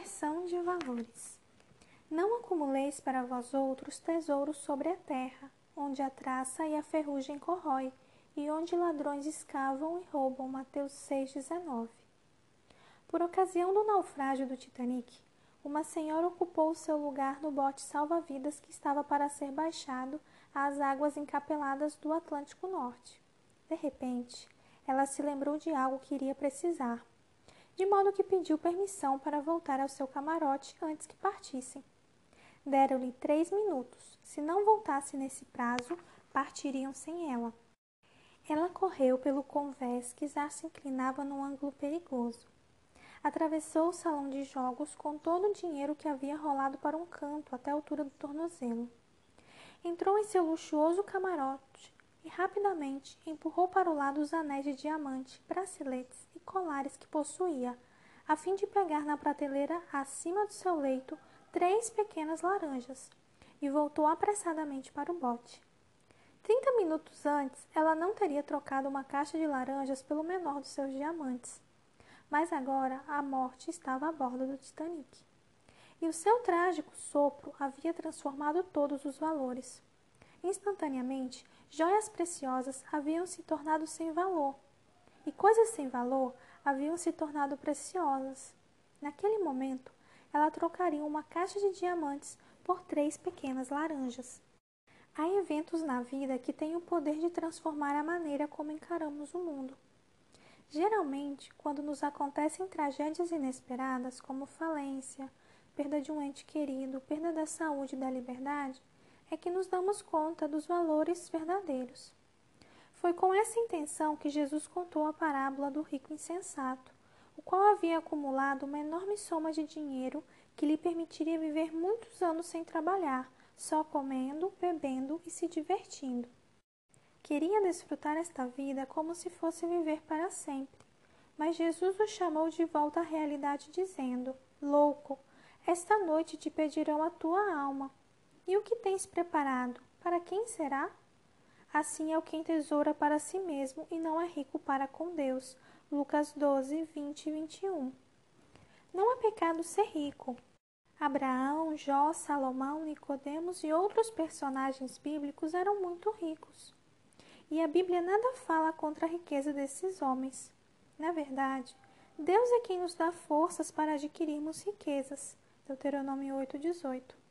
Inversão de valores. Não acumuleis para vós outros tesouros sobre a terra, onde a traça e a ferrugem corrói, e onde ladrões escavam e roubam. Mateus 6,19. Por ocasião do naufrágio do Titanic, uma senhora ocupou seu lugar no bote salva-vidas que estava para ser baixado às águas encapeladas do Atlântico Norte. De repente, ela se lembrou de algo que iria precisar de modo que pediu permissão para voltar ao seu camarote antes que partissem. Deram-lhe três minutos. Se não voltasse nesse prazo, partiriam sem ela. Ela correu pelo convés que já se inclinava num ângulo perigoso. Atravessou o salão de jogos com todo o dinheiro que havia rolado para um canto até a altura do tornozelo. Entrou em seu luxuoso camarote e rapidamente empurrou para o lado os anéis de diamante, braceletes e colares que possuía, a fim de pegar na prateleira acima do seu leito três pequenas laranjas, e voltou apressadamente para o bote. Trinta minutos antes, ela não teria trocado uma caixa de laranjas pelo menor dos seus diamantes. Mas agora a morte estava a bordo do Titanic. E o seu trágico sopro havia transformado todos os valores. Instantaneamente, joias preciosas haviam se tornado sem valor, e coisas sem valor haviam se tornado preciosas. Naquele momento, ela trocaria uma caixa de diamantes por três pequenas laranjas. Há eventos na vida que têm o poder de transformar a maneira como encaramos o mundo. Geralmente, quando nos acontecem tragédias inesperadas, como falência, perda de um ente querido, perda da saúde e da liberdade, é que nos damos conta dos valores verdadeiros. Foi com essa intenção que Jesus contou a parábola do rico insensato, o qual havia acumulado uma enorme soma de dinheiro que lhe permitiria viver muitos anos sem trabalhar, só comendo, bebendo e se divertindo. Queria desfrutar esta vida como se fosse viver para sempre. Mas Jesus o chamou de volta à realidade, dizendo: Louco, esta noite te pedirão a tua alma. E o que tens preparado? Para quem será? Assim é o quem tesoura para si mesmo e não é rico para com Deus. Lucas 12, 20 e 21. Não é pecado ser rico. Abraão, Jó, Salomão, Nicodemos e outros personagens bíblicos eram muito ricos. E a Bíblia nada fala contra a riqueza desses homens. Na verdade, Deus é quem nos dá forças para adquirirmos riquezas. Deuteronômio 8, 18.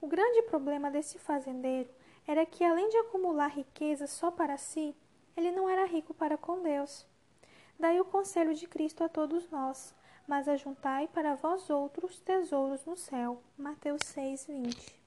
O grande problema desse fazendeiro era que, além de acumular riqueza só para si, ele não era rico para com Deus. Daí o conselho de Cristo a todos nós: Mas ajuntai para vós outros tesouros no céu. Mateus 6, 20.